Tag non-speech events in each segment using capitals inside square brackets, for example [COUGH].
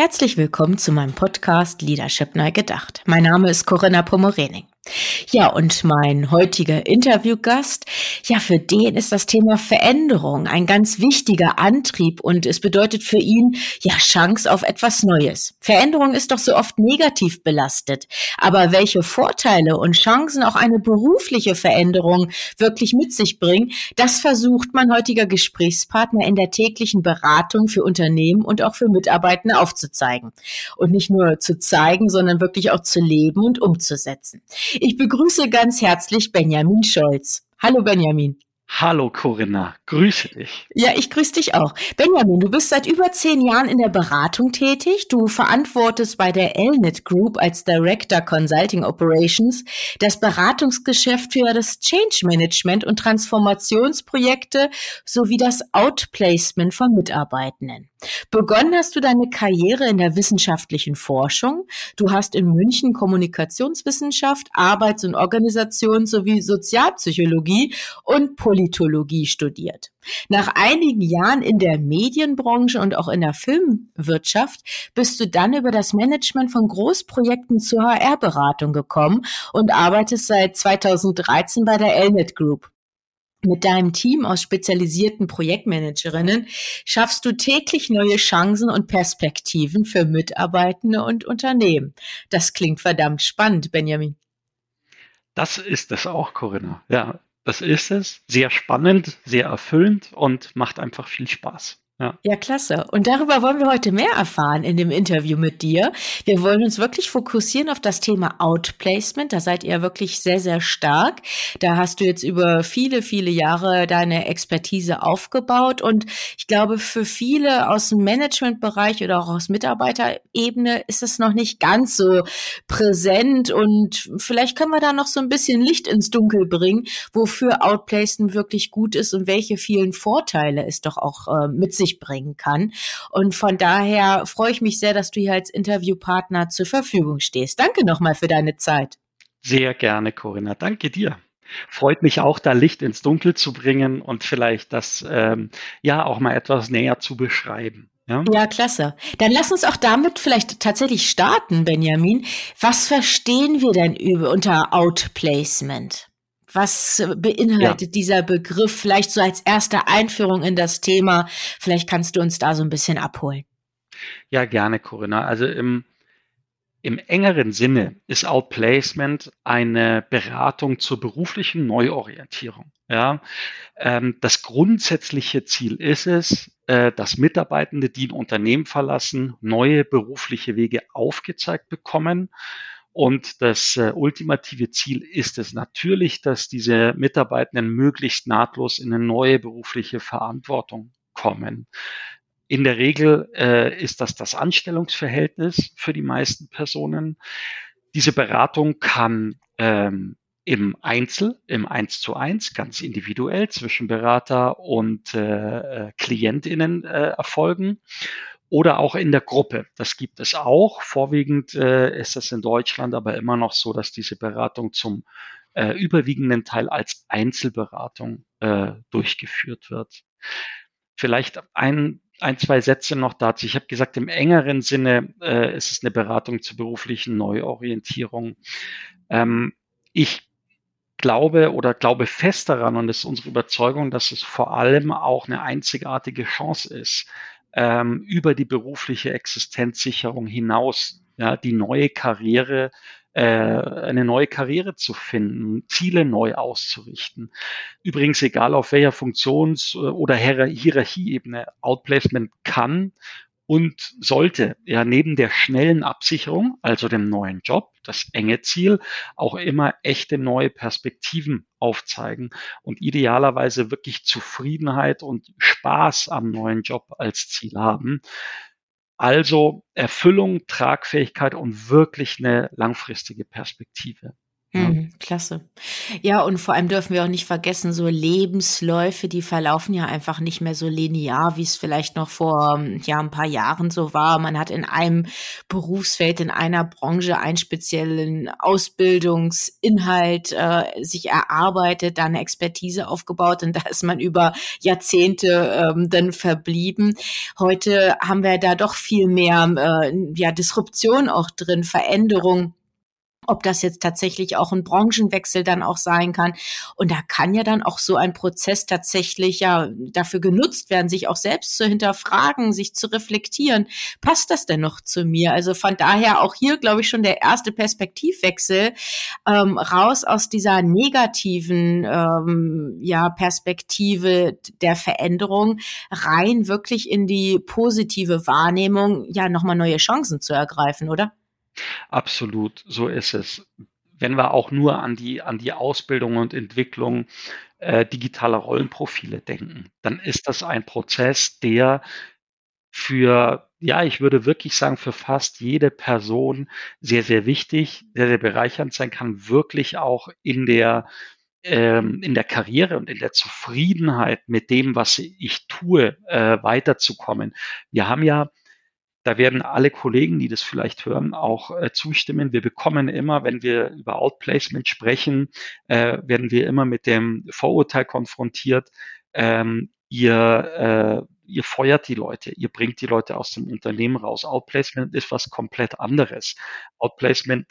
Herzlich willkommen zu meinem Podcast Leadership neu gedacht. Mein Name ist Corinna Pomorening. Ja, und mein heutiger Interviewgast, ja, für den ist das Thema Veränderung ein ganz wichtiger Antrieb und es bedeutet für ihn ja Chance auf etwas Neues. Veränderung ist doch so oft negativ belastet, aber welche Vorteile und Chancen auch eine berufliche Veränderung wirklich mit sich bringt, das versucht mein heutiger Gesprächspartner in der täglichen Beratung für Unternehmen und auch für Mitarbeitende aufzuzeigen. Und nicht nur zu zeigen, sondern wirklich auch zu leben und umzusetzen. Ich begrüße ganz herzlich Benjamin Scholz. Hallo Benjamin. Hallo Corinna, grüße dich. Ja, ich grüße dich auch. Benjamin, du bist seit über zehn Jahren in der Beratung tätig. Du verantwortest bei der Elnet Group als Director Consulting Operations das Beratungsgeschäft für das Change Management und Transformationsprojekte sowie das Outplacement von Mitarbeitenden. Begonnen hast du deine Karriere in der wissenschaftlichen Forschung. Du hast in München Kommunikationswissenschaft, Arbeits- und Organisation sowie Sozialpsychologie und Politologie studiert. Nach einigen Jahren in der Medienbranche und auch in der Filmwirtschaft bist du dann über das Management von Großprojekten zur HR-Beratung gekommen und arbeitest seit 2013 bei der Elnet Group. Mit deinem Team aus spezialisierten Projektmanagerinnen schaffst du täglich neue Chancen und Perspektiven für Mitarbeitende und Unternehmen. Das klingt verdammt spannend, Benjamin. Das ist es auch, Corinna. Ja, das ist es. Sehr spannend, sehr erfüllend und macht einfach viel Spaß. Ja. ja, klasse. Und darüber wollen wir heute mehr erfahren in dem Interview mit dir. Wir wollen uns wirklich fokussieren auf das Thema Outplacement. Da seid ihr wirklich sehr, sehr stark. Da hast du jetzt über viele, viele Jahre deine Expertise aufgebaut. Und ich glaube, für viele aus dem Managementbereich oder auch aus Mitarbeiterebene ist es noch nicht ganz so präsent. Und vielleicht können wir da noch so ein bisschen Licht ins Dunkel bringen, wofür Outplacement wirklich gut ist und welche vielen Vorteile es doch auch äh, mit sich sich bringen kann. Und von daher freue ich mich sehr, dass du hier als Interviewpartner zur Verfügung stehst. Danke nochmal für deine Zeit. Sehr gerne, Corinna. Danke dir. Freut mich auch, da Licht ins Dunkel zu bringen und vielleicht das ähm, ja auch mal etwas näher zu beschreiben. Ja? ja, klasse. Dann lass uns auch damit vielleicht tatsächlich starten, Benjamin. Was verstehen wir denn über, unter Outplacement? Was beinhaltet ja. dieser Begriff? Vielleicht so als erste Einführung in das Thema. Vielleicht kannst du uns da so ein bisschen abholen. Ja, gerne, Corinna. Also im, im engeren Sinne ist Outplacement eine Beratung zur beruflichen Neuorientierung. Ja, ähm, das grundsätzliche Ziel ist es, äh, dass Mitarbeitende, die ein Unternehmen verlassen, neue berufliche Wege aufgezeigt bekommen und das äh, ultimative Ziel ist es natürlich, dass diese Mitarbeitenden möglichst nahtlos in eine neue berufliche Verantwortung kommen. In der Regel äh, ist das das Anstellungsverhältnis für die meisten Personen. Diese Beratung kann ähm, im Einzel, im Eins zu eins, ganz individuell zwischen Berater und äh, äh KlientInnen äh, erfolgen oder auch in der Gruppe. Das gibt es auch. Vorwiegend äh, ist es in Deutschland aber immer noch so, dass diese Beratung zum äh, überwiegenden Teil als Einzelberatung äh, durchgeführt wird. Vielleicht ein, ein, zwei Sätze noch dazu. Ich habe gesagt, im engeren Sinne äh, ist es eine Beratung zur beruflichen Neuorientierung. Ähm, ich glaube oder glaube fest daran und es ist unsere Überzeugung, dass es vor allem auch eine einzigartige Chance ist, ähm, über die berufliche Existenzsicherung hinaus ja, die neue Karriere äh, eine neue Karriere zu finden, Ziele neu auszurichten. Übrigens, egal auf welcher Funktions- oder Hierarchieebene Outplacement kann und sollte ja neben der schnellen Absicherung, also dem neuen Job, das enge Ziel, auch immer echte neue Perspektiven aufzeigen und idealerweise wirklich Zufriedenheit und Spaß am neuen Job als Ziel haben. Also Erfüllung, Tragfähigkeit und wirklich eine langfristige Perspektive. Ja. Mhm, klasse. Ja, und vor allem dürfen wir auch nicht vergessen, so Lebensläufe, die verlaufen ja einfach nicht mehr so linear, wie es vielleicht noch vor ähm, ja, ein paar Jahren so war. Man hat in einem Berufsfeld, in einer Branche einen speziellen Ausbildungsinhalt äh, sich erarbeitet, dann eine Expertise aufgebaut und da ist man über Jahrzehnte ähm, dann verblieben. Heute haben wir da doch viel mehr äh, ja, Disruption auch drin, Veränderung ob das jetzt tatsächlich auch ein Branchenwechsel dann auch sein kann. Und da kann ja dann auch so ein Prozess tatsächlich ja dafür genutzt werden, sich auch selbst zu hinterfragen, sich zu reflektieren. Passt das denn noch zu mir? Also von daher auch hier, glaube ich, schon der erste Perspektivwechsel ähm, raus aus dieser negativen ähm, ja, Perspektive der Veränderung rein wirklich in die positive Wahrnehmung, ja, nochmal neue Chancen zu ergreifen, oder? Absolut, so ist es. Wenn wir auch nur an die, an die Ausbildung und Entwicklung äh, digitaler Rollenprofile denken, dann ist das ein Prozess, der für, ja, ich würde wirklich sagen, für fast jede Person sehr, sehr wichtig, sehr, sehr bereichernd sein kann, wirklich auch in der, ähm, in der Karriere und in der Zufriedenheit mit dem, was ich tue, äh, weiterzukommen. Wir haben ja da werden alle Kollegen, die das vielleicht hören, auch äh, zustimmen. Wir bekommen immer, wenn wir über Outplacement sprechen, äh, werden wir immer mit dem Vorurteil konfrontiert. Ähm, ihr, äh, ihr feuert die Leute, ihr bringt die Leute aus dem Unternehmen raus. Outplacement ist was komplett anderes. Outplacement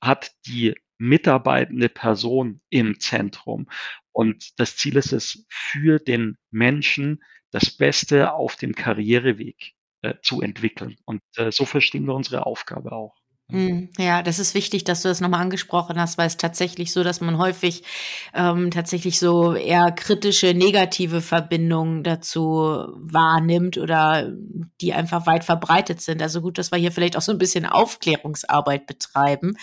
hat die mitarbeitende Person im Zentrum. Und das Ziel ist es, für den Menschen das Beste auf dem Karriereweg zu entwickeln. Und äh, so verstehen wir unsere Aufgabe auch. Mhm. Ja, das ist wichtig, dass du das nochmal angesprochen hast, weil es tatsächlich so, dass man häufig ähm, tatsächlich so eher kritische, negative Verbindungen dazu wahrnimmt oder die einfach weit verbreitet sind. Also gut, dass wir hier vielleicht auch so ein bisschen Aufklärungsarbeit betreiben.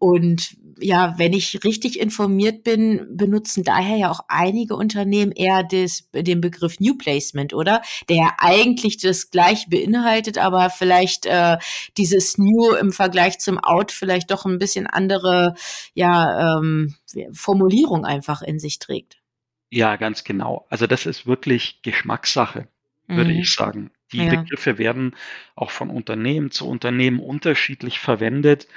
Und ja, wenn ich richtig informiert bin, benutzen daher ja auch einige Unternehmen eher des, den Begriff New Placement, oder? Der eigentlich das gleich beinhaltet, aber vielleicht äh, dieses New im Vergleich Vergleich zum Out vielleicht doch ein bisschen andere ja, ähm, Formulierung einfach in sich trägt. Ja, ganz genau. Also das ist wirklich Geschmackssache, würde mhm. ich sagen. Die ja. Begriffe werden auch von Unternehmen zu Unternehmen unterschiedlich verwendet.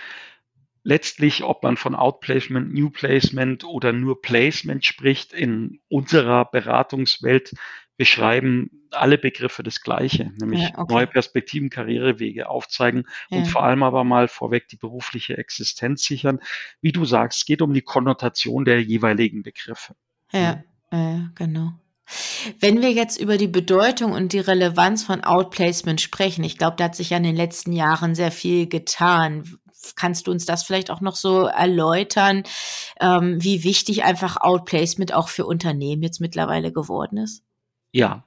Letztlich, ob man von Outplacement, New Placement oder nur Placement spricht, in unserer Beratungswelt beschreiben alle Begriffe das Gleiche, nämlich ja, okay. neue Perspektiven, Karrierewege aufzeigen ja. und vor allem aber mal vorweg die berufliche Existenz sichern. Wie du sagst, es geht um die Konnotation der jeweiligen Begriffe. Ja, ja genau. Wenn wir jetzt über die Bedeutung und die Relevanz von Outplacement sprechen, ich glaube, da hat sich ja in den letzten Jahren sehr viel getan. Kannst du uns das vielleicht auch noch so erläutern, ähm, wie wichtig einfach Outplacement auch für Unternehmen jetzt mittlerweile geworden ist? Ja,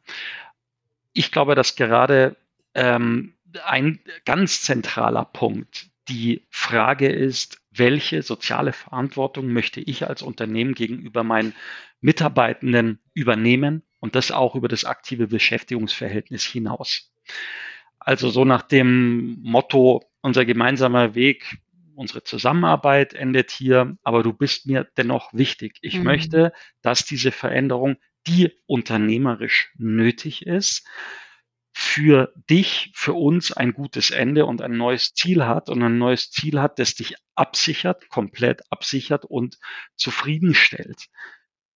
ich glaube, dass gerade ähm, ein ganz zentraler Punkt die Frage ist, welche soziale Verantwortung möchte ich als Unternehmen gegenüber meinen Mitarbeitenden übernehmen und das auch über das aktive Beschäftigungsverhältnis hinaus. Also so nach dem Motto, unser gemeinsamer Weg, unsere Zusammenarbeit endet hier, aber du bist mir dennoch wichtig. Ich mhm. möchte, dass diese Veränderung die unternehmerisch nötig ist, für dich, für uns ein gutes Ende und ein neues Ziel hat und ein neues Ziel hat, das dich absichert, komplett absichert und zufriedenstellt.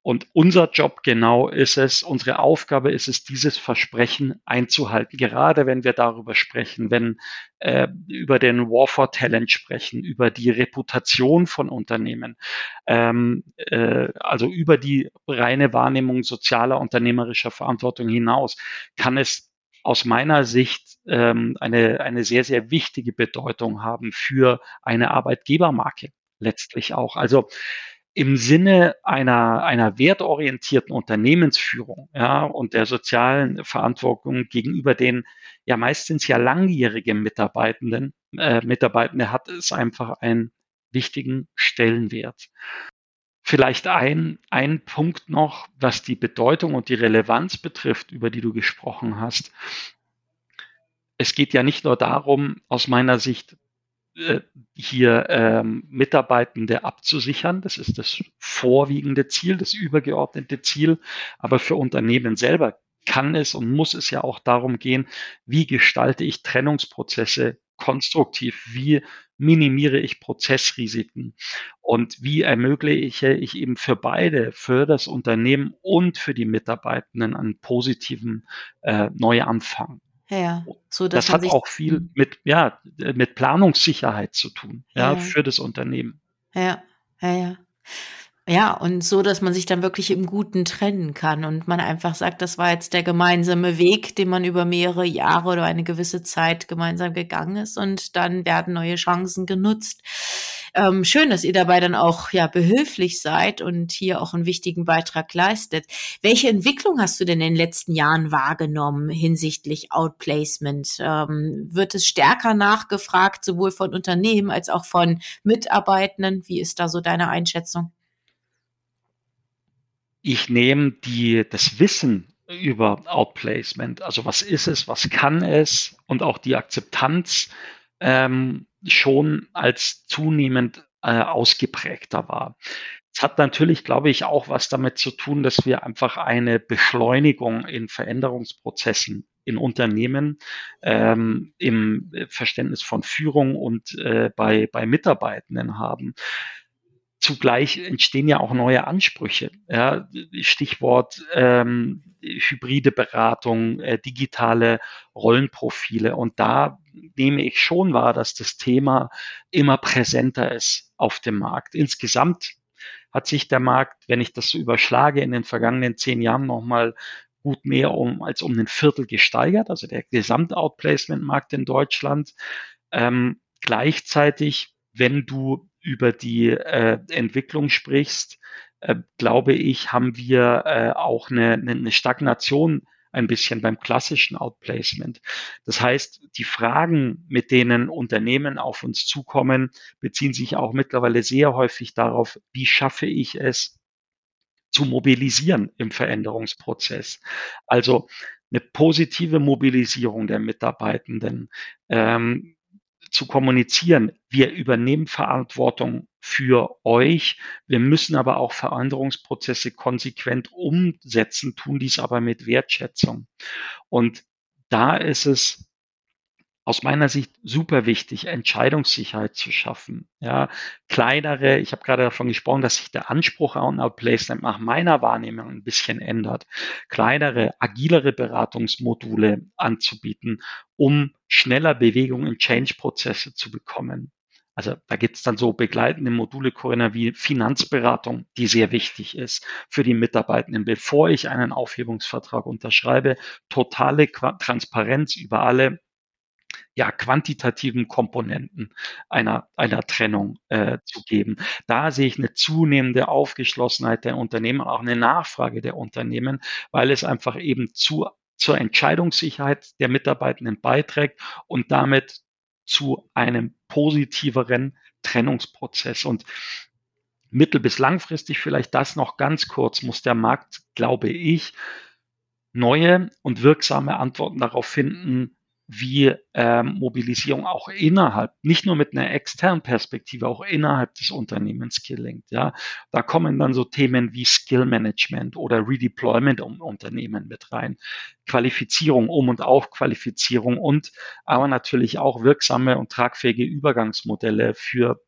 Und unser Job genau ist es, unsere Aufgabe ist es, dieses Versprechen einzuhalten. Gerade wenn wir darüber sprechen, wenn äh, über den War for Talent sprechen, über die Reputation von Unternehmen, ähm, äh, also über die reine Wahrnehmung sozialer, unternehmerischer Verantwortung hinaus, kann es aus meiner Sicht ähm, eine, eine sehr, sehr wichtige Bedeutung haben für eine Arbeitgebermarke letztlich auch. Also im Sinne einer, einer wertorientierten Unternehmensführung ja, und der sozialen Verantwortung gegenüber den ja meistens ja langjährigen Mitarbeitenden, äh, Mitarbeitende hat es einfach einen wichtigen Stellenwert. Vielleicht ein, ein Punkt noch, was die Bedeutung und die Relevanz betrifft, über die du gesprochen hast. es geht ja nicht nur darum, aus meiner Sicht hier ähm, Mitarbeitende abzusichern. Das ist das vorwiegende Ziel, das übergeordnete Ziel. Aber für Unternehmen selber kann es und muss es ja auch darum gehen, wie gestalte ich Trennungsprozesse konstruktiv, wie minimiere ich Prozessrisiken und wie ermögliche ich eben für beide, für das Unternehmen und für die Mitarbeitenden einen positiven äh, Neuanfang. Ja, so das hat auch viel mhm. mit, ja, mit Planungssicherheit zu tun, ja, ja, für das Unternehmen. Ja, ja, ja. Ja, und so, dass man sich dann wirklich im Guten trennen kann und man einfach sagt, das war jetzt der gemeinsame Weg, den man über mehrere Jahre oder eine gewisse Zeit gemeinsam gegangen ist und dann werden neue Chancen genutzt. Ähm, schön, dass ihr dabei dann auch ja behilflich seid und hier auch einen wichtigen Beitrag leistet. Welche Entwicklung hast du denn in den letzten Jahren wahrgenommen hinsichtlich Outplacement? Ähm, wird es stärker nachgefragt, sowohl von Unternehmen als auch von Mitarbeitenden? Wie ist da so deine Einschätzung? Ich nehme die, das Wissen über Outplacement, also was ist es, was kann es und auch die Akzeptanz ähm, schon als zunehmend äh, ausgeprägter war. Es hat natürlich, glaube ich, auch was damit zu tun, dass wir einfach eine Beschleunigung in Veränderungsprozessen in Unternehmen ähm, im Verständnis von Führung und äh, bei, bei Mitarbeitenden haben. Zugleich entstehen ja auch neue Ansprüche. Ja, Stichwort ähm, hybride Beratung, äh, digitale Rollenprofile. Und da nehme ich schon wahr, dass das Thema immer präsenter ist auf dem Markt. Insgesamt hat sich der Markt, wenn ich das so überschlage, in den vergangenen zehn Jahren nochmal gut mehr um als um ein Viertel gesteigert, also der Gesamt-Outplacement-Markt in Deutschland. Ähm, gleichzeitig, wenn du über die äh, Entwicklung sprichst, äh, glaube ich, haben wir äh, auch eine, eine Stagnation ein bisschen beim klassischen Outplacement. Das heißt, die Fragen, mit denen Unternehmen auf uns zukommen, beziehen sich auch mittlerweile sehr häufig darauf, wie schaffe ich es zu mobilisieren im Veränderungsprozess. Also eine positive Mobilisierung der Mitarbeitenden, ähm, zu kommunizieren. Wir übernehmen Verantwortung für euch. Wir müssen aber auch Veränderungsprozesse konsequent umsetzen, tun dies aber mit Wertschätzung. Und da ist es aus meiner Sicht super wichtig, Entscheidungssicherheit zu schaffen. Ja, kleinere, ich habe gerade davon gesprochen, dass sich der Anspruch an Outplacement nach meiner Wahrnehmung ein bisschen ändert. Kleinere, agilere Beratungsmodule anzubieten, um schneller Bewegung in Change-Prozesse zu bekommen. Also da gibt es dann so begleitende Module, Corinna, wie Finanzberatung, die sehr wichtig ist für die Mitarbeitenden. Bevor ich einen Aufhebungsvertrag unterschreibe, totale Transparenz über alle ja, quantitativen Komponenten einer, einer Trennung äh, zu geben. Da sehe ich eine zunehmende Aufgeschlossenheit der Unternehmen, auch eine Nachfrage der Unternehmen, weil es einfach eben zu, zur Entscheidungssicherheit der Mitarbeitenden beiträgt und damit zu einem positiveren Trennungsprozess. Und mittel- bis langfristig vielleicht das noch ganz kurz, muss der Markt, glaube ich, neue und wirksame Antworten darauf finden, wie ähm, Mobilisierung auch innerhalb, nicht nur mit einer externen Perspektive, auch innerhalb des Unternehmens gelingt. Ja, da kommen dann so Themen wie Skill Management oder Redeployment um Unternehmen mit rein, Qualifizierung, Um- und Aufqualifizierung und aber natürlich auch wirksame und tragfähige Übergangsmodelle für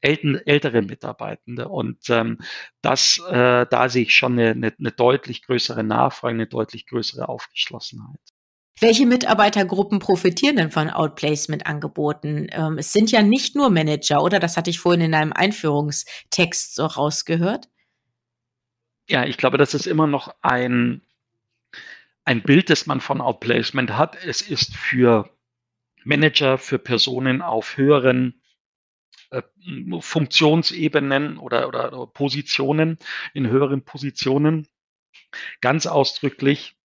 ältere Mitarbeitende. Und ähm, das, äh, da sehe ich schon eine, eine, eine deutlich größere Nachfrage, eine deutlich größere Aufgeschlossenheit. Welche Mitarbeitergruppen profitieren denn von Outplacement-Angeboten? Ähm, es sind ja nicht nur Manager, oder? Das hatte ich vorhin in einem Einführungstext so rausgehört. Ja, ich glaube, das ist immer noch ein, ein Bild, das man von Outplacement hat. Es ist für Manager, für Personen auf höheren äh, Funktionsebenen oder, oder Positionen, in höheren Positionen ganz ausdrücklich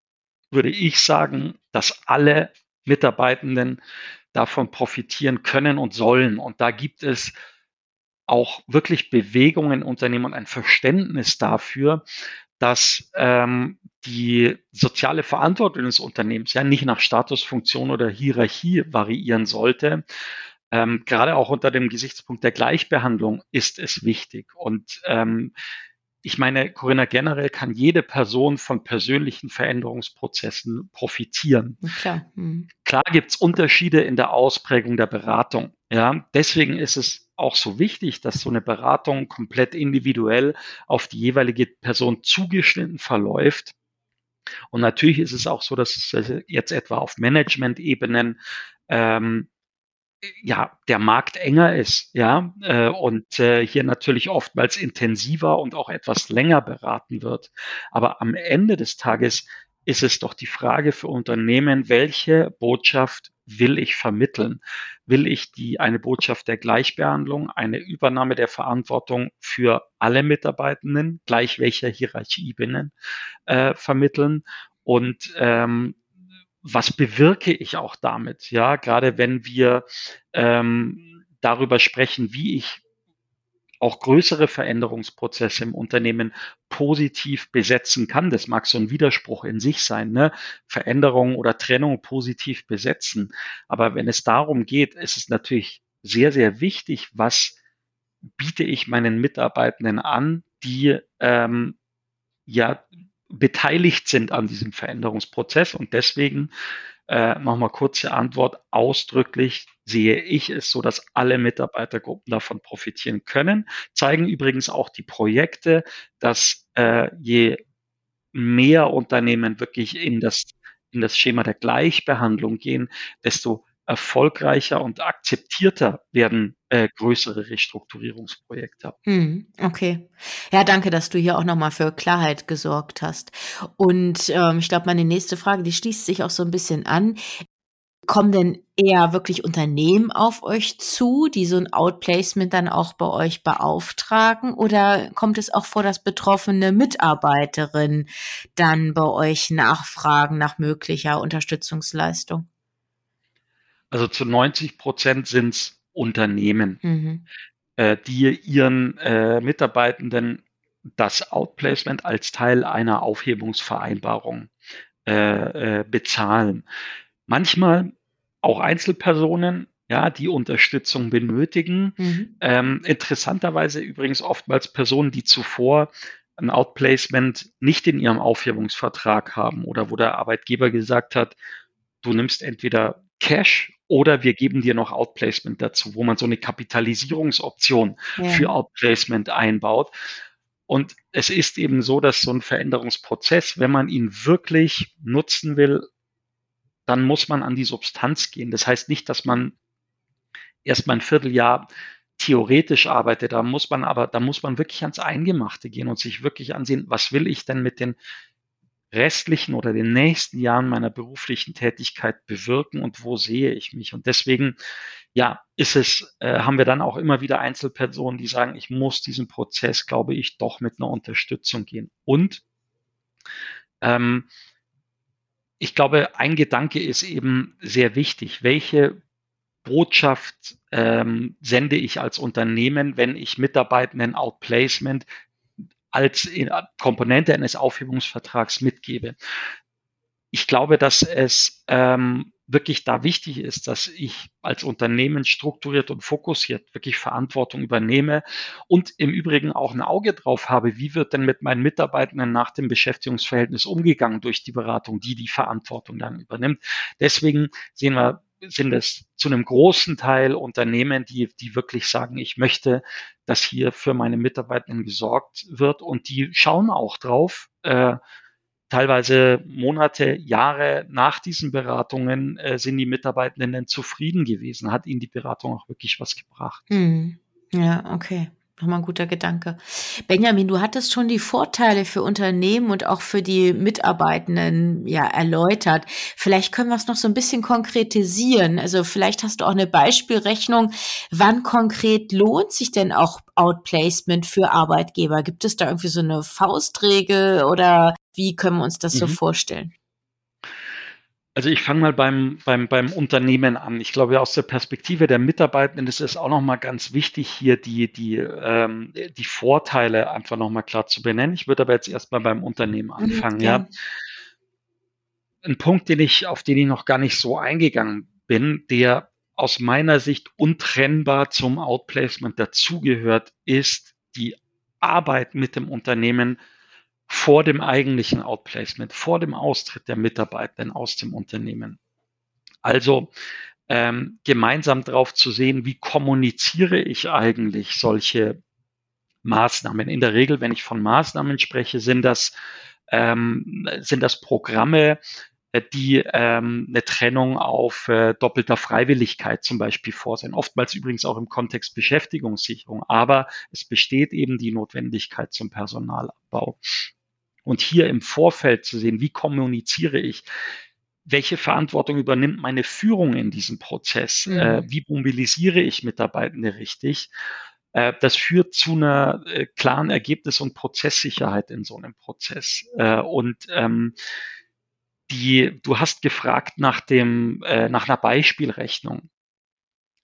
würde ich sagen, dass alle Mitarbeitenden davon profitieren können und sollen. Und da gibt es auch wirklich Bewegungen in Unternehmen und ein Verständnis dafür, dass ähm, die soziale Verantwortung des Unternehmens ja nicht nach Status, Funktion oder Hierarchie variieren sollte. Ähm, gerade auch unter dem Gesichtspunkt der Gleichbehandlung ist es wichtig. Und ähm, ich meine, Corinna, generell kann jede Person von persönlichen Veränderungsprozessen profitieren. Klar, hm. Klar gibt's Unterschiede in der Ausprägung der Beratung. Ja, deswegen ist es auch so wichtig, dass so eine Beratung komplett individuell auf die jeweilige Person zugeschnitten verläuft. Und natürlich ist es auch so, dass es jetzt etwa auf Management-Ebenen ähm, ja, der Markt enger ist, ja, äh, und äh, hier natürlich oftmals intensiver und auch etwas länger beraten wird. Aber am Ende des Tages ist es doch die Frage für Unternehmen, welche Botschaft will ich vermitteln? Will ich die, eine Botschaft der Gleichbehandlung, eine Übernahme der Verantwortung für alle Mitarbeitenden, gleich welcher Hierarchie binnen, äh, vermitteln? Und ähm, was bewirke ich auch damit? Ja, gerade wenn wir ähm, darüber sprechen, wie ich auch größere Veränderungsprozesse im Unternehmen positiv besetzen kann. Das mag so ein Widerspruch in sich sein, ne? Veränderung oder Trennung positiv besetzen. Aber wenn es darum geht, ist es natürlich sehr, sehr wichtig, was biete ich meinen Mitarbeitenden an, die ähm, ja beteiligt sind an diesem Veränderungsprozess. Und deswegen äh, nochmal kurze Antwort. Ausdrücklich sehe ich es so, dass alle Mitarbeitergruppen davon profitieren können. Zeigen übrigens auch die Projekte, dass äh, je mehr Unternehmen wirklich in das, in das Schema der Gleichbehandlung gehen, desto erfolgreicher und akzeptierter werden äh, größere Restrukturierungsprojekte. Hm, okay. Ja, danke, dass du hier auch nochmal für Klarheit gesorgt hast. Und ähm, ich glaube, meine nächste Frage, die schließt sich auch so ein bisschen an. Kommen denn eher wirklich Unternehmen auf euch zu, die so ein Outplacement dann auch bei euch beauftragen? Oder kommt es auch vor, dass betroffene Mitarbeiterin dann bei euch nachfragen nach möglicher Unterstützungsleistung? Also zu 90 Prozent sind es Unternehmen, mhm. äh, die ihren äh, Mitarbeitenden das Outplacement als Teil einer Aufhebungsvereinbarung äh, äh, bezahlen. Manchmal auch Einzelpersonen, ja, die Unterstützung benötigen. Mhm. Ähm, interessanterweise übrigens oftmals Personen, die zuvor ein Outplacement nicht in ihrem Aufhebungsvertrag haben oder wo der Arbeitgeber gesagt hat, du nimmst entweder Cash oder wir geben dir noch Outplacement dazu, wo man so eine Kapitalisierungsoption ja. für Outplacement einbaut. Und es ist eben so, dass so ein Veränderungsprozess, wenn man ihn wirklich nutzen will, dann muss man an die Substanz gehen. Das heißt nicht, dass man erst mal ein Vierteljahr theoretisch arbeitet. Da muss man aber, da muss man wirklich ans Eingemachte gehen und sich wirklich ansehen, was will ich denn mit den restlichen oder den nächsten Jahren meiner beruflichen Tätigkeit bewirken und wo sehe ich mich? Und deswegen, ja, ist es, äh, haben wir dann auch immer wieder Einzelpersonen, die sagen, ich muss diesen Prozess, glaube ich, doch mit einer Unterstützung gehen. Und ähm, ich glaube, ein Gedanke ist eben sehr wichtig. Welche Botschaft ähm, sende ich als Unternehmen, wenn ich Mitarbeitenden Outplacement als Komponente eines Aufhebungsvertrags mitgebe. Ich glaube, dass es ähm, wirklich da wichtig ist, dass ich als Unternehmen strukturiert und fokussiert wirklich Verantwortung übernehme und im Übrigen auch ein Auge drauf habe, wie wird denn mit meinen Mitarbeitenden nach dem Beschäftigungsverhältnis umgegangen durch die Beratung, die die Verantwortung dann übernimmt. Deswegen sehen wir sind es zu einem großen Teil Unternehmen, die, die wirklich sagen, ich möchte, dass hier für meine Mitarbeitenden gesorgt wird und die schauen auch drauf. Äh, teilweise Monate, Jahre nach diesen Beratungen äh, sind die Mitarbeitenden zufrieden gewesen, hat ihnen die Beratung auch wirklich was gebracht. Hm. Ja, okay. Nochmal ein guter Gedanke. Benjamin, du hattest schon die Vorteile für Unternehmen und auch für die Mitarbeitenden ja erläutert. Vielleicht können wir es noch so ein bisschen konkretisieren. Also vielleicht hast du auch eine Beispielrechnung. Wann konkret lohnt sich denn auch Outplacement für Arbeitgeber? Gibt es da irgendwie so eine Faustregel oder wie können wir uns das mhm. so vorstellen? Also ich fange mal beim, beim, beim Unternehmen an. Ich glaube, aus der Perspektive der Mitarbeitenden ist es auch nochmal ganz wichtig, hier die, die, ähm, die Vorteile einfach nochmal klar zu benennen. Ich würde aber jetzt erstmal beim Unternehmen mhm, anfangen. Ja. ja. Ein Punkt, den ich, auf den ich noch gar nicht so eingegangen bin, der aus meiner Sicht untrennbar zum Outplacement dazugehört, ist die Arbeit mit dem Unternehmen vor dem eigentlichen Outplacement, vor dem Austritt der Mitarbeitenden aus dem Unternehmen. Also ähm, gemeinsam darauf zu sehen, wie kommuniziere ich eigentlich solche Maßnahmen. In der Regel, wenn ich von Maßnahmen spreche, sind das, ähm, sind das Programme, äh, die ähm, eine Trennung auf äh, doppelter Freiwilligkeit zum Beispiel vorsehen. Oftmals übrigens auch im Kontext Beschäftigungssicherung, aber es besteht eben die Notwendigkeit zum Personalabbau. Und hier im Vorfeld zu sehen, wie kommuniziere ich, welche Verantwortung übernimmt meine Führung in diesem Prozess, mhm. äh, wie mobilisiere ich Mitarbeitende richtig, äh, das führt zu einer äh, klaren Ergebnis- und Prozesssicherheit in so einem Prozess. Äh, und ähm, die, du hast gefragt nach dem, äh, nach einer Beispielrechnung.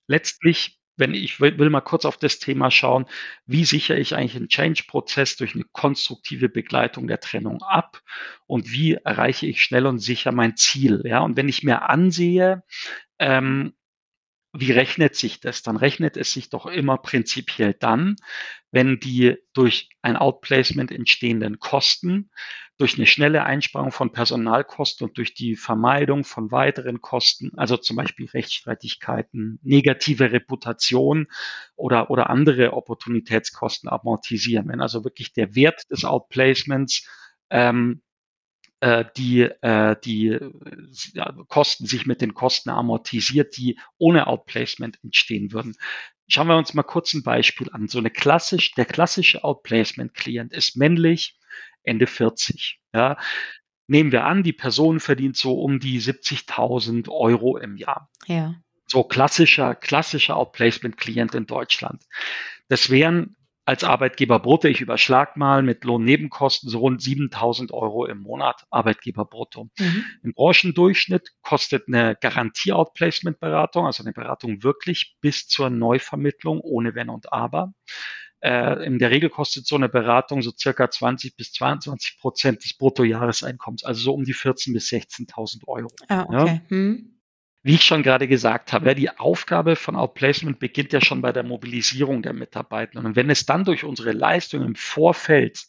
Letztlich wenn ich will, will mal kurz auf das Thema schauen, wie sichere ich eigentlich einen Change-Prozess durch eine konstruktive Begleitung der Trennung ab und wie erreiche ich schnell und sicher mein Ziel. Ja, und wenn ich mir ansehe, ähm, wie rechnet sich das? Dann rechnet es sich doch immer prinzipiell dann, wenn die durch ein Outplacement entstehenden Kosten durch eine schnelle Einsparung von Personalkosten und durch die Vermeidung von weiteren Kosten, also zum Beispiel Rechtsstreitigkeiten, negative Reputation oder, oder andere Opportunitätskosten amortisieren. Wenn also wirklich der Wert des Outplacements ähm, äh, die, äh, die ja, Kosten sich mit den Kosten amortisiert, die ohne Outplacement entstehen würden. Schauen wir uns mal kurz ein Beispiel an. So eine klassisch, der klassische Outplacement-Klient ist männlich, Ende 40. Ja. Nehmen wir an, die Person verdient so um die 70.000 Euro im Jahr. Ja. So klassischer, klassischer Outplacement-Klient in Deutschland. Das wären als Arbeitgeber brutto, ich überschlag mal mit Lohnnebenkosten so rund 7000 Euro im Monat Arbeitgeber brutto. Mhm. Im Branchendurchschnitt kostet eine Garantie-Outplacement-Beratung, also eine Beratung wirklich bis zur Neuvermittlung ohne Wenn und Aber, äh, in der Regel kostet so eine Beratung so circa 20 bis 22 Prozent des Bruttojahreseinkommens, also so um die 14 bis 16.000 Euro. Ah, okay. Ja? Hm. Wie ich schon gerade gesagt habe, die Aufgabe von Outplacement beginnt ja schon bei der Mobilisierung der Mitarbeiter. Und wenn es dann durch unsere Leistung im Vorfeld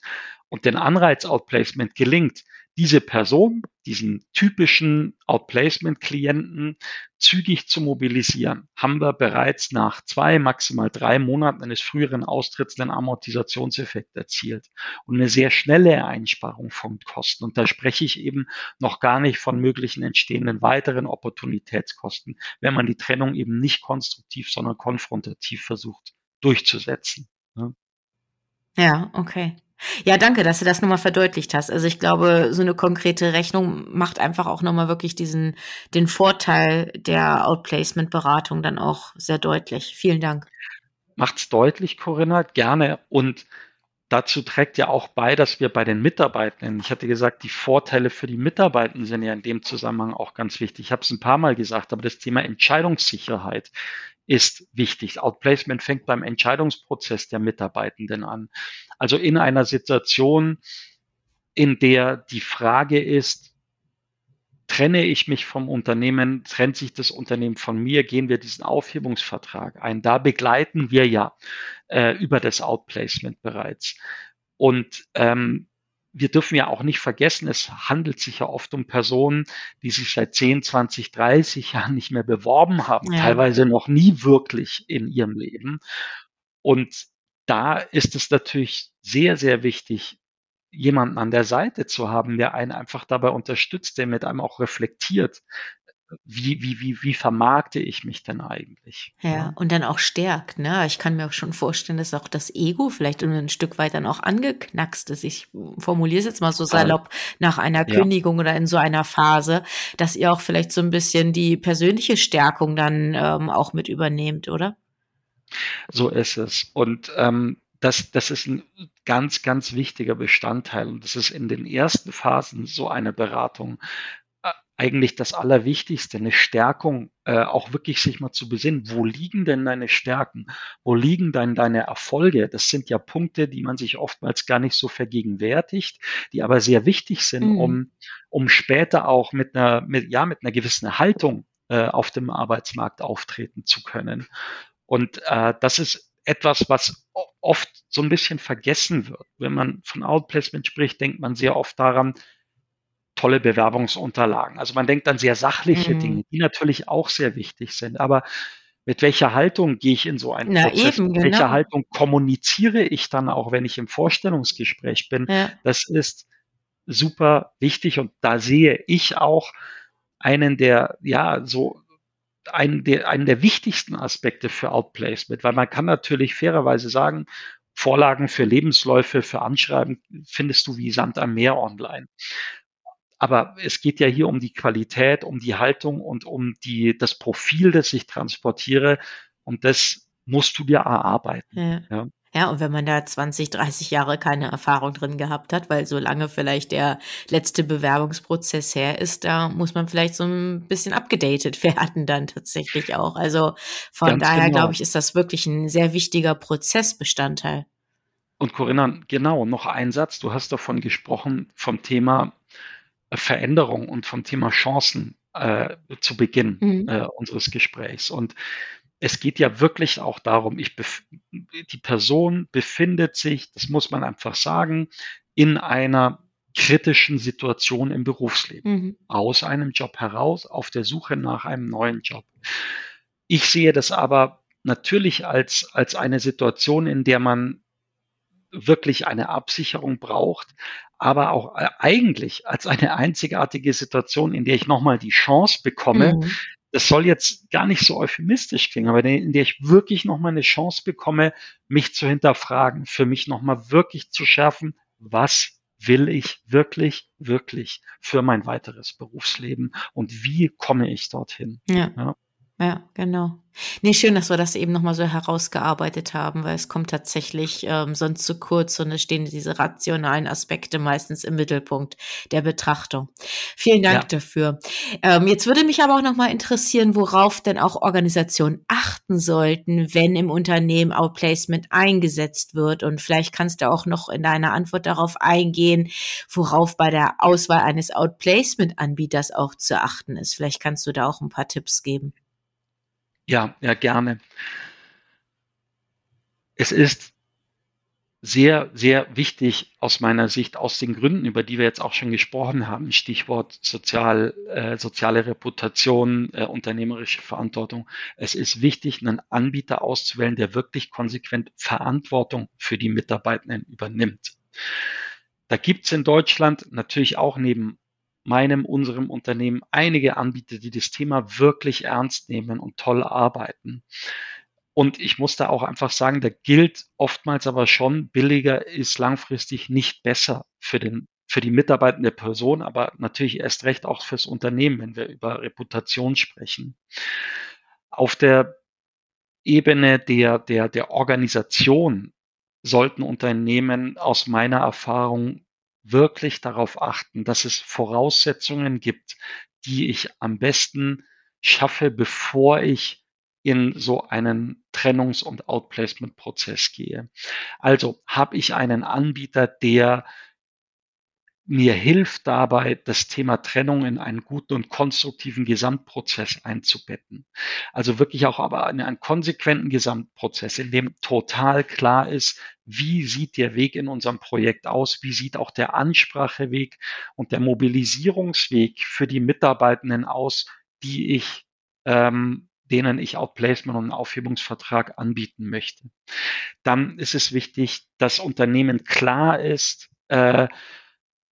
und den Anreiz Outplacement gelingt, diese Person, diesen typischen Outplacement-Klienten zügig zu mobilisieren, haben wir bereits nach zwei, maximal drei Monaten eines früheren Austritts einen Amortisationseffekt erzielt und eine sehr schnelle Einsparung von Kosten. Und da spreche ich eben noch gar nicht von möglichen entstehenden weiteren Opportunitätskosten, wenn man die Trennung eben nicht konstruktiv, sondern konfrontativ versucht durchzusetzen. Ja, okay. Ja, danke, dass du das nochmal verdeutlicht hast. Also ich glaube, so eine konkrete Rechnung macht einfach auch nochmal wirklich diesen, den Vorteil der Outplacement-Beratung dann auch sehr deutlich. Vielen Dank. Macht's deutlich, Corinna, gerne. Und dazu trägt ja auch bei, dass wir bei den Mitarbeitenden, ich hatte gesagt, die Vorteile für die Mitarbeitenden sind ja in dem Zusammenhang auch ganz wichtig. Ich habe es ein paar Mal gesagt, aber das Thema Entscheidungssicherheit ist wichtig. Outplacement fängt beim Entscheidungsprozess der Mitarbeitenden an. Also in einer Situation, in der die Frage ist, trenne ich mich vom Unternehmen, trennt sich das Unternehmen von mir, gehen wir diesen Aufhebungsvertrag ein. Da begleiten wir ja äh, über das Outplacement bereits. Und ähm, wir dürfen ja auch nicht vergessen, es handelt sich ja oft um Personen, die sich seit 10, 20, 30 Jahren nicht mehr beworben haben, ja. teilweise noch nie wirklich in ihrem Leben. Und da ist es natürlich sehr, sehr wichtig, jemanden an der Seite zu haben, der einen einfach dabei unterstützt, der mit einem auch reflektiert, wie, wie, wie, wie vermarkte ich mich denn eigentlich? Ja, ja, und dann auch stärkt, ne? Ich kann mir auch schon vorstellen, dass auch das Ego vielleicht ein Stück weit dann auch angeknackst ist. Ich formuliere es jetzt mal so salopp nach einer ja. Kündigung oder in so einer Phase, dass ihr auch vielleicht so ein bisschen die persönliche Stärkung dann ähm, auch mit übernehmt, oder? So ist es. Und ähm, das, das ist ein ganz, ganz wichtiger Bestandteil. Und das ist in den ersten Phasen so einer Beratung eigentlich das Allerwichtigste, eine Stärkung, äh, auch wirklich sich mal zu besinnen, wo liegen denn deine Stärken, wo liegen denn deine Erfolge? Das sind ja Punkte, die man sich oftmals gar nicht so vergegenwärtigt, die aber sehr wichtig sind, mhm. um, um später auch mit einer, mit, ja, mit einer gewissen Haltung äh, auf dem Arbeitsmarkt auftreten zu können. Und äh, das ist etwas, was oft so ein bisschen vergessen wird. Wenn man von Outplacement spricht, denkt man sehr oft daran, tolle Bewerbungsunterlagen. Also man denkt an sehr sachliche mhm. Dinge, die natürlich auch sehr wichtig sind. Aber mit welcher Haltung gehe ich in so einen Na, Prozess? Eben, mit welcher genau. Haltung kommuniziere ich dann auch, wenn ich im Vorstellungsgespräch bin? Ja. Das ist super wichtig und da sehe ich auch einen der, ja, so einen der, einen der wichtigsten Aspekte für Outplacement, weil man kann natürlich fairerweise sagen, Vorlagen für Lebensläufe, für Anschreiben findest du wie Sand am Meer online. Aber es geht ja hier um die Qualität, um die Haltung und um die, das Profil, das ich transportiere. Und das musst du dir erarbeiten. Ja. ja. Ja, und wenn man da 20, 30 Jahre keine Erfahrung drin gehabt hat, weil so lange vielleicht der letzte Bewerbungsprozess her ist, da muss man vielleicht so ein bisschen abgedatet [LAUGHS] werden dann tatsächlich auch. Also von Ganz daher genau. glaube ich, ist das wirklich ein sehr wichtiger Prozessbestandteil. Und Corinna, genau, noch ein Satz. Du hast davon gesprochen, vom Thema Veränderung und vom Thema Chancen äh, zu Beginn mhm. äh, unseres Gesprächs. Und es geht ja wirklich auch darum, ich die Person befindet sich, das muss man einfach sagen, in einer kritischen Situation im Berufsleben, mhm. aus einem Job heraus, auf der Suche nach einem neuen Job. Ich sehe das aber natürlich als, als eine Situation, in der man wirklich eine Absicherung braucht, aber auch äh, eigentlich als eine einzigartige Situation, in der ich nochmal die Chance bekomme. Mhm. Das soll jetzt gar nicht so euphemistisch klingen, aber in der ich wirklich nochmal eine Chance bekomme, mich zu hinterfragen, für mich nochmal wirklich zu schärfen, was will ich wirklich, wirklich für mein weiteres Berufsleben und wie komme ich dorthin? Ja. ja. Ja, genau. Nee, schön, dass wir das eben nochmal so herausgearbeitet haben, weil es kommt tatsächlich ähm, sonst zu kurz und es stehen diese rationalen Aspekte meistens im Mittelpunkt der Betrachtung. Vielen Dank ja. dafür. Ähm, jetzt würde mich aber auch nochmal interessieren, worauf denn auch Organisationen achten sollten, wenn im Unternehmen Outplacement eingesetzt wird. Und vielleicht kannst du auch noch in deiner Antwort darauf eingehen, worauf bei der Auswahl eines Outplacement-Anbieters auch zu achten ist. Vielleicht kannst du da auch ein paar Tipps geben. Ja, ja, gerne. Es ist sehr, sehr wichtig aus meiner Sicht, aus den Gründen, über die wir jetzt auch schon gesprochen haben, Stichwort sozial, äh, soziale Reputation, äh, unternehmerische Verantwortung. Es ist wichtig, einen Anbieter auszuwählen, der wirklich konsequent Verantwortung für die Mitarbeitenden übernimmt. Da gibt's in Deutschland natürlich auch neben meinem, unserem Unternehmen einige Anbieter, die das Thema wirklich ernst nehmen und toll arbeiten. Und ich muss da auch einfach sagen, da gilt oftmals aber schon, billiger ist langfristig nicht besser für den für die mitarbeitende Person, aber natürlich erst recht auch fürs Unternehmen, wenn wir über Reputation sprechen. Auf der Ebene der, der, der Organisation sollten Unternehmen aus meiner Erfahrung wirklich darauf achten, dass es Voraussetzungen gibt, die ich am besten schaffe, bevor ich in so einen Trennungs- und Outplacement-Prozess gehe. Also habe ich einen Anbieter, der mir hilft dabei, das Thema Trennung in einen guten und konstruktiven Gesamtprozess einzubetten. Also wirklich auch aber in einen konsequenten Gesamtprozess, in dem total klar ist, wie sieht der Weg in unserem Projekt aus, wie sieht auch der Anspracheweg und der Mobilisierungsweg für die Mitarbeitenden aus, die ich, ähm, denen ich Outplacement und einen Aufhebungsvertrag anbieten möchte. Dann ist es wichtig, dass Unternehmen klar ist, äh,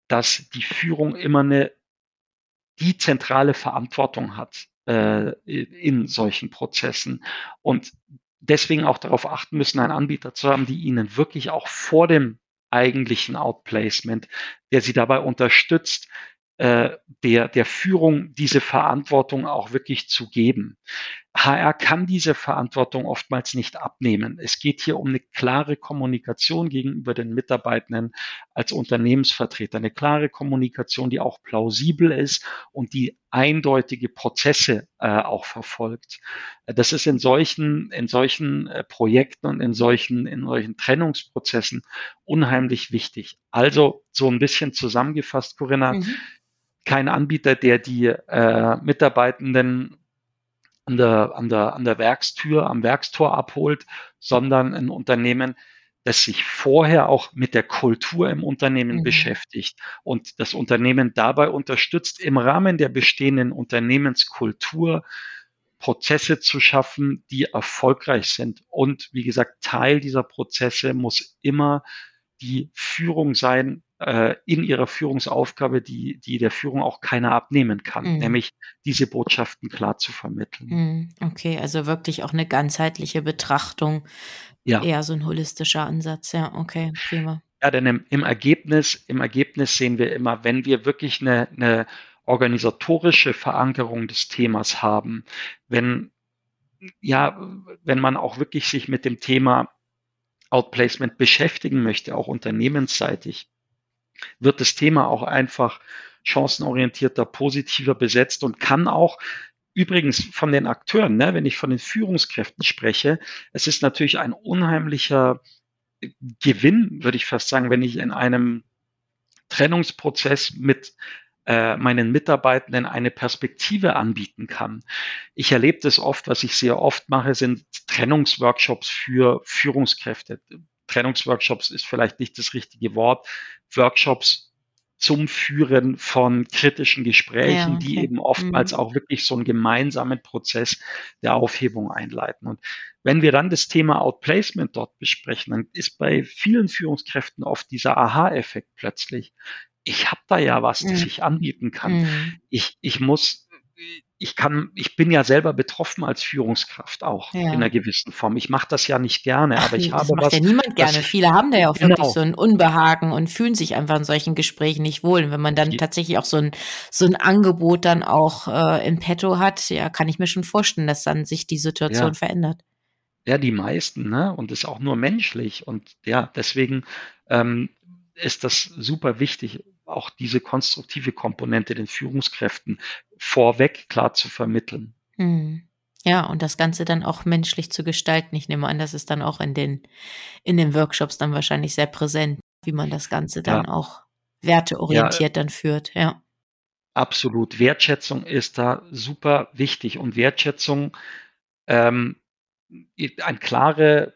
dass die Führung immer eine die zentrale Verantwortung hat äh, in solchen Prozessen und deswegen auch darauf achten müssen, einen Anbieter zu haben, die ihnen wirklich auch vor dem eigentlichen Outplacement, der sie dabei unterstützt, äh, der, der Führung diese Verantwortung auch wirklich zu geben. HR kann diese Verantwortung oftmals nicht abnehmen. Es geht hier um eine klare Kommunikation gegenüber den Mitarbeitenden als Unternehmensvertreter, eine klare Kommunikation, die auch plausibel ist und die eindeutige Prozesse äh, auch verfolgt. Das ist in solchen, in solchen äh, Projekten und in solchen, in solchen Trennungsprozessen unheimlich wichtig. Also so ein bisschen zusammengefasst, Corinna, mhm. kein Anbieter, der die äh, Mitarbeitenden an der, an der, an der Werkstür, am Werkstor abholt, sondern ein Unternehmen, das sich vorher auch mit der Kultur im Unternehmen mhm. beschäftigt und das Unternehmen dabei unterstützt, im Rahmen der bestehenden Unternehmenskultur Prozesse zu schaffen, die erfolgreich sind. Und wie gesagt, Teil dieser Prozesse muss immer die Führung sein, äh, in ihrer Führungsaufgabe, die, die der Führung auch keiner abnehmen kann, mhm. nämlich diese Botschaften klar zu vermitteln. Mhm. Okay, also wirklich auch eine ganzheitliche Betrachtung, ja. eher so ein holistischer Ansatz. Ja, okay, prima. Ja, denn im, im Ergebnis, im Ergebnis sehen wir immer, wenn wir wirklich eine, eine organisatorische Verankerung des Themas haben, wenn ja, wenn man auch wirklich sich mit dem Thema Outplacement beschäftigen möchte, auch unternehmensseitig, wird das Thema auch einfach chancenorientierter, positiver besetzt und kann auch übrigens von den Akteuren, ne, wenn ich von den Führungskräften spreche, es ist natürlich ein unheimlicher Gewinn, würde ich fast sagen, wenn ich in einem Trennungsprozess mit äh, meinen Mitarbeitenden eine Perspektive anbieten kann. Ich erlebe das oft, was ich sehr oft mache, sind Trennungsworkshops für Führungskräfte. Trennungsworkshops ist vielleicht nicht das richtige Wort. Workshops zum Führen von kritischen Gesprächen, ja, okay. die eben oftmals mhm. auch wirklich so einen gemeinsamen Prozess der Aufhebung einleiten. Und wenn wir dann das Thema Outplacement dort besprechen, dann ist bei vielen Führungskräften oft dieser Aha-Effekt plötzlich. Ich habe da ja was, mhm. das ich anbieten kann. Mhm. Ich, ich muss ich kann, ich bin ja selber betroffen als Führungskraft auch ja. in einer gewissen Form. Ich mache das ja nicht gerne, Ach, aber ich [LAUGHS] das habe macht was. ja niemand gerne. Viele haben da ja auch genau. wirklich so ein Unbehagen und fühlen sich einfach in solchen Gesprächen nicht wohl. Und wenn man dann ja. tatsächlich auch so ein so ein Angebot dann auch äh, in petto hat, ja, kann ich mir schon vorstellen, dass dann sich die Situation ja. verändert. Ja, die meisten, ne? Und ist auch nur menschlich. Und ja, deswegen ähm, ist das super wichtig, auch diese konstruktive Komponente den Führungskräften vorweg klar zu vermitteln. Hm. Ja, und das Ganze dann auch menschlich zu gestalten. Ich nehme an, das ist dann auch in den, in den Workshops dann wahrscheinlich sehr präsent, wie man das Ganze dann ja. auch werteorientiert ja, dann führt, ja. Absolut. Wertschätzung ist da super wichtig und Wertschätzung, ähm, ein klare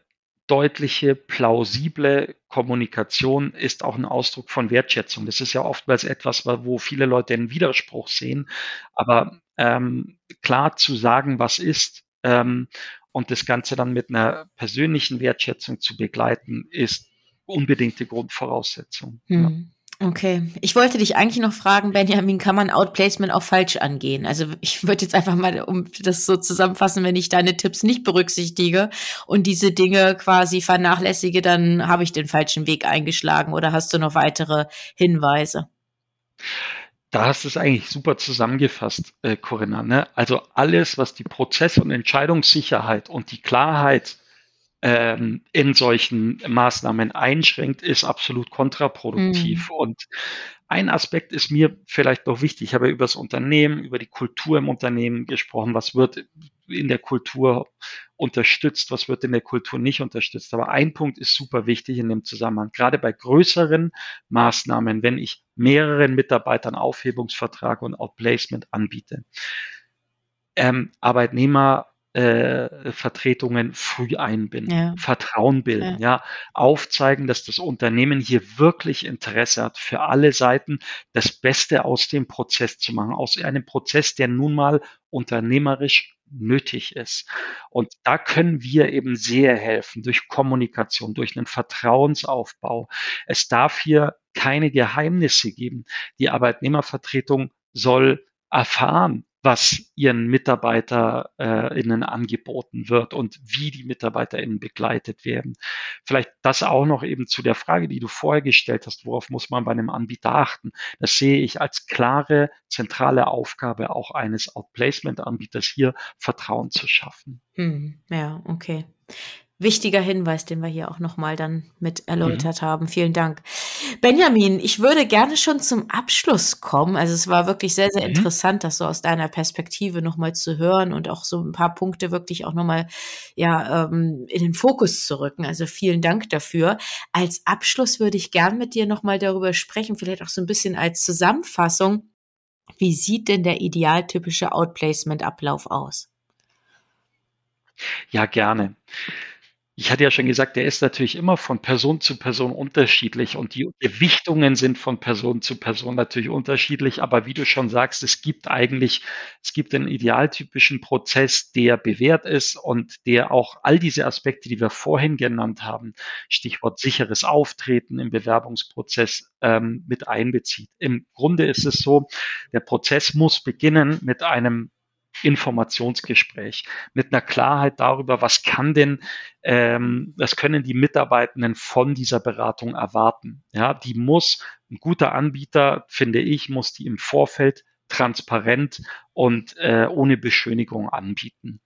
deutliche, plausible Kommunikation ist auch ein Ausdruck von Wertschätzung. Das ist ja oftmals etwas, wo viele Leute einen Widerspruch sehen. Aber ähm, klar zu sagen, was ist ähm, und das Ganze dann mit einer persönlichen Wertschätzung zu begleiten, ist unbedingte Grundvoraussetzung. Mhm. Ja. Okay. Ich wollte dich eigentlich noch fragen, Benjamin, kann man Outplacement auch falsch angehen? Also ich würde jetzt einfach mal, um das so zusammenfassen, wenn ich deine Tipps nicht berücksichtige und diese Dinge quasi vernachlässige, dann habe ich den falschen Weg eingeschlagen oder hast du noch weitere Hinweise? Da hast du es eigentlich super zusammengefasst, äh, Corinna. Ne? Also alles, was die Prozess- und Entscheidungssicherheit und die Klarheit ähm, in solchen Maßnahmen einschränkt, ist absolut kontraproduktiv. Mhm. Und ein Aspekt ist mir vielleicht noch wichtig. Ich habe über das Unternehmen, über die Kultur im Unternehmen gesprochen. Was wird in der Kultur unterstützt, was wird in der Kultur nicht unterstützt. Aber ein Punkt ist super wichtig in dem Zusammenhang. Gerade bei größeren Maßnahmen, wenn ich mehreren Mitarbeitern Aufhebungsvertrag und Outplacement anbiete. Ähm, Arbeitnehmer äh, Vertretungen früh einbinden, ja. Vertrauen bilden, ja. ja. aufzeigen, dass das Unternehmen hier wirklich Interesse hat, für alle Seiten das Beste aus dem Prozess zu machen, aus einem Prozess, der nun mal unternehmerisch nötig ist. Und da können wir eben sehr helfen durch Kommunikation, durch einen Vertrauensaufbau. Es darf hier keine Geheimnisse geben. Die Arbeitnehmervertretung soll erfahren, was ihren MitarbeiterInnen angeboten wird und wie die MitarbeiterInnen begleitet werden. Vielleicht das auch noch eben zu der Frage, die du vorher gestellt hast, worauf muss man bei einem Anbieter achten? Das sehe ich als klare, zentrale Aufgabe auch eines Outplacement-Anbieters hier, Vertrauen zu schaffen. Hm, ja, okay wichtiger Hinweis, den wir hier auch nochmal dann mit erläutert mhm. haben. Vielen Dank. Benjamin, ich würde gerne schon zum Abschluss kommen. Also es war wirklich sehr, sehr mhm. interessant, das so aus deiner Perspektive nochmal zu hören und auch so ein paar Punkte wirklich auch nochmal ja, ähm, in den Fokus zu rücken. Also vielen Dank dafür. Als Abschluss würde ich gern mit dir nochmal darüber sprechen, vielleicht auch so ein bisschen als Zusammenfassung. Wie sieht denn der idealtypische Outplacement-Ablauf aus? Ja, gerne ich hatte ja schon gesagt, der ist natürlich immer von Person zu Person unterschiedlich und die Gewichtungen sind von Person zu Person natürlich unterschiedlich. Aber wie du schon sagst, es gibt eigentlich, es gibt einen idealtypischen Prozess, der bewährt ist und der auch all diese Aspekte, die wir vorhin genannt haben, Stichwort sicheres Auftreten im Bewerbungsprozess ähm, mit einbezieht. Im Grunde ist es so, der Prozess muss beginnen mit einem Informationsgespräch mit einer Klarheit darüber, was kann denn, ähm, was können die Mitarbeitenden von dieser Beratung erwarten. Ja, die muss ein guter Anbieter, finde ich, muss die im Vorfeld transparent und äh, ohne Beschönigung anbieten.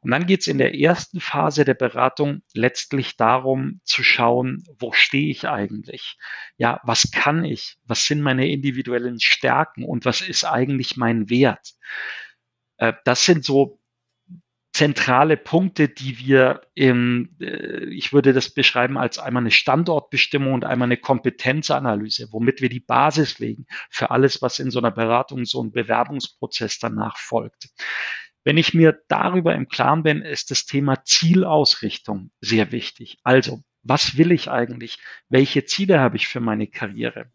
Und dann geht es in der ersten Phase der Beratung letztlich darum zu schauen, wo stehe ich eigentlich? Ja, was kann ich? Was sind meine individuellen Stärken und was ist eigentlich mein Wert? Äh, das sind so zentrale Punkte, die wir im, äh, ich würde das beschreiben als einmal eine Standortbestimmung und einmal eine Kompetenzanalyse, womit wir die Basis legen für alles, was in so einer Beratung, so ein Bewerbungsprozess danach folgt. Wenn ich mir darüber im Klaren bin, ist das Thema Zielausrichtung sehr wichtig. Also, was will ich eigentlich? Welche Ziele habe ich für meine Karriere?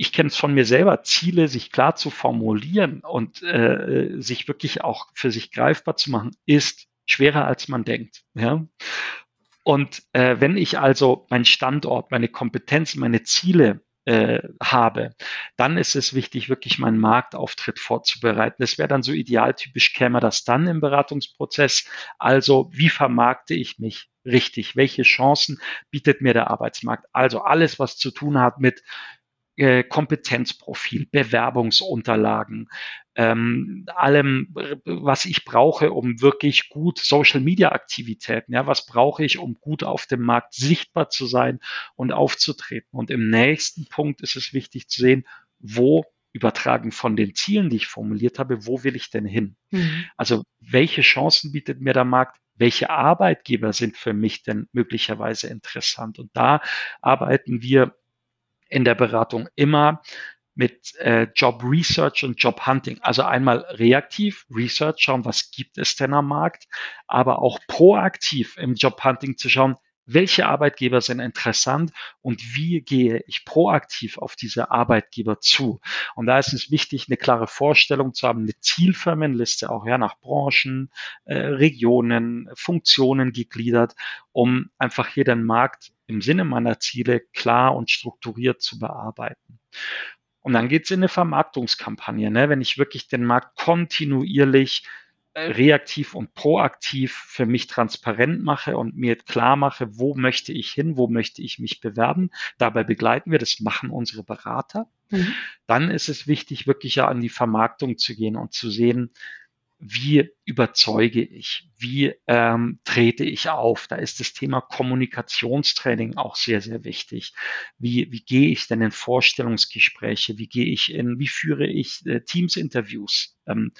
Ich kenne es von mir selber, Ziele sich klar zu formulieren und äh, sich wirklich auch für sich greifbar zu machen, ist schwerer als man denkt. Ja? Und äh, wenn ich also meinen Standort, meine Kompetenzen, meine Ziele äh, habe, dann ist es wichtig, wirklich meinen Marktauftritt vorzubereiten. Das wäre dann so idealtypisch, käme das dann im Beratungsprozess. Also, wie vermarkte ich mich richtig? Welche Chancen bietet mir der Arbeitsmarkt? Also alles, was zu tun hat mit äh, Kompetenzprofil, Bewerbungsunterlagen, ähm, allem, was ich brauche, um wirklich gut Social Media Aktivitäten, ja, was brauche ich, um gut auf dem Markt sichtbar zu sein und aufzutreten. Und im nächsten Punkt ist es wichtig zu sehen, wo übertragen von den Zielen, die ich formuliert habe, wo will ich denn hin? Mhm. Also welche Chancen bietet mir der Markt? Welche Arbeitgeber sind für mich denn möglicherweise interessant? Und da arbeiten wir in der Beratung immer mit äh, Job Research und Job Hunting. Also einmal reaktiv Research schauen, was gibt es denn am Markt, aber auch proaktiv im Job Hunting zu schauen, welche Arbeitgeber sind interessant und wie gehe ich proaktiv auf diese Arbeitgeber zu. Und da ist es wichtig, eine klare Vorstellung zu haben, eine Zielfirmenliste auch ja nach Branchen, äh, Regionen, Funktionen gegliedert, um einfach hier den Markt im Sinne meiner Ziele klar und strukturiert zu bearbeiten. Und dann geht es in eine Vermarktungskampagne, ne? wenn ich wirklich den Markt kontinuierlich reaktiv und proaktiv für mich transparent mache und mir klar mache, wo möchte ich hin, wo möchte ich mich bewerben. Dabei begleiten wir, das machen unsere Berater. Mhm. Dann ist es wichtig, wirklich ja an die Vermarktung zu gehen und zu sehen, wie überzeuge ich, wie ähm, trete ich auf. Da ist das Thema Kommunikationstraining auch sehr, sehr wichtig. Wie, wie gehe ich denn in Vorstellungsgespräche? Wie gehe ich in, wie führe ich äh, Teams-Interviews? Ähm,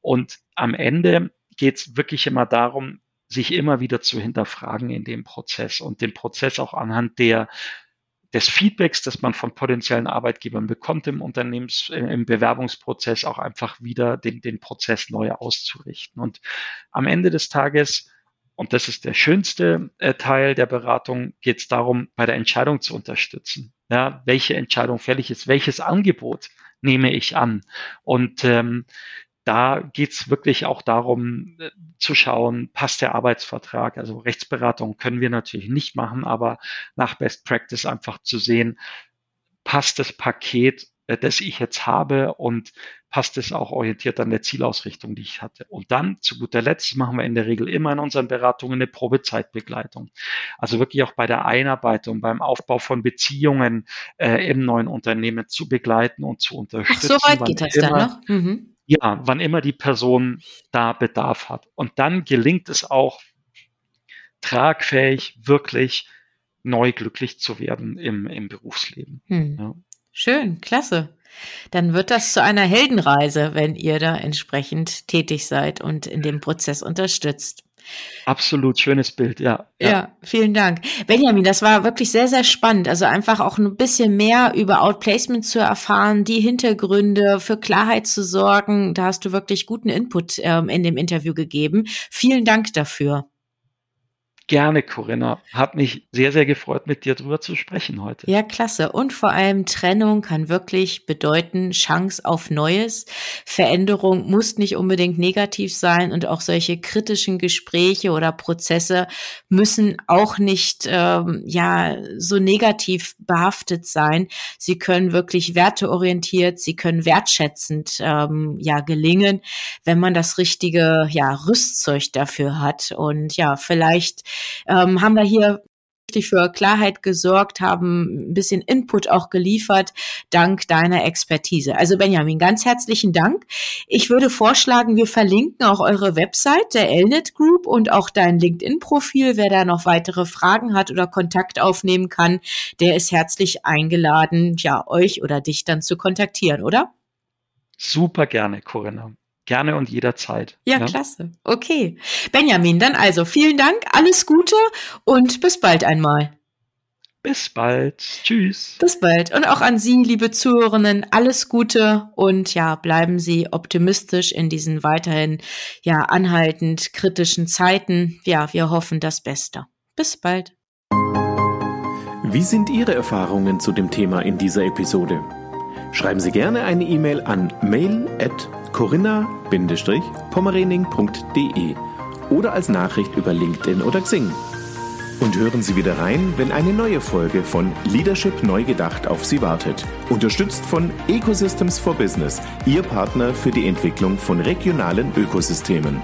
und am Ende geht es wirklich immer darum, sich immer wieder zu hinterfragen in dem Prozess und den Prozess auch anhand der des Feedbacks, das man von potenziellen Arbeitgebern bekommt im Unternehmens, im Bewerbungsprozess auch einfach wieder den, den Prozess neu auszurichten. Und am Ende des Tages, und das ist der schönste äh, Teil der Beratung, geht es darum, bei der Entscheidung zu unterstützen. Ja, welche Entscheidung fällig ist, welches Angebot nehme ich an? Und ähm, da geht's wirklich auch darum äh, zu schauen, passt der Arbeitsvertrag. Also Rechtsberatung können wir natürlich nicht machen, aber nach Best Practice einfach zu sehen, passt das Paket äh, das ich jetzt habe und passt es auch orientiert an der Zielausrichtung, die ich hatte. Und dann zu guter Letzt machen wir in der Regel immer in unseren Beratungen eine Probezeitbegleitung. Also wirklich auch bei der Einarbeitung, beim Aufbau von Beziehungen äh, im neuen Unternehmen zu begleiten und zu unterstützen. Ach, so weit geht das immer, dann noch? Mhm. Ja, wann immer die Person da Bedarf hat. Und dann gelingt es auch tragfähig, wirklich neu glücklich zu werden im, im Berufsleben. Hm. Ja. Schön, klasse. Dann wird das zu einer Heldenreise, wenn ihr da entsprechend tätig seid und in dem Prozess unterstützt. Absolut schönes Bild, ja, ja. Ja, vielen Dank. Benjamin, das war wirklich sehr, sehr spannend. Also einfach auch ein bisschen mehr über Outplacement zu erfahren, die Hintergründe für Klarheit zu sorgen. Da hast du wirklich guten Input ähm, in dem Interview gegeben. Vielen Dank dafür. Gerne, Corinna. Hat mich sehr, sehr gefreut, mit dir drüber zu sprechen heute. Ja, klasse. Und vor allem Trennung kann wirklich bedeuten Chance auf Neues. Veränderung muss nicht unbedingt negativ sein und auch solche kritischen Gespräche oder Prozesse müssen auch nicht ähm, ja so negativ behaftet sein. Sie können wirklich werteorientiert, sie können wertschätzend ähm, ja gelingen, wenn man das richtige ja Rüstzeug dafür hat und ja vielleicht ähm, haben wir hier für Klarheit gesorgt, haben ein bisschen Input auch geliefert, dank deiner Expertise. Also Benjamin, ganz herzlichen Dank. Ich würde vorschlagen, wir verlinken auch eure Website, der Elnet Group und auch dein LinkedIn-Profil. Wer da noch weitere Fragen hat oder Kontakt aufnehmen kann, der ist herzlich eingeladen, ja, euch oder dich dann zu kontaktieren, oder? Super gerne, Corinna. Gerne und jederzeit. Ja, ja, klasse. Okay. Benjamin, dann also vielen Dank, alles Gute und bis bald einmal. Bis bald. Tschüss. Bis bald. Und auch an Sie, liebe Zuhörerinnen, alles Gute und ja, bleiben Sie optimistisch in diesen weiterhin ja anhaltend kritischen Zeiten. Ja, wir hoffen das Beste. Bis bald. Wie sind Ihre Erfahrungen zu dem Thema in dieser Episode? Schreiben Sie gerne eine E-Mail an mail@ corinna-pommerening.de oder als Nachricht über LinkedIn oder Xing. Und hören Sie wieder rein, wenn eine neue Folge von Leadership neu gedacht auf Sie wartet. Unterstützt von Ecosystems for Business, Ihr Partner für die Entwicklung von regionalen Ökosystemen.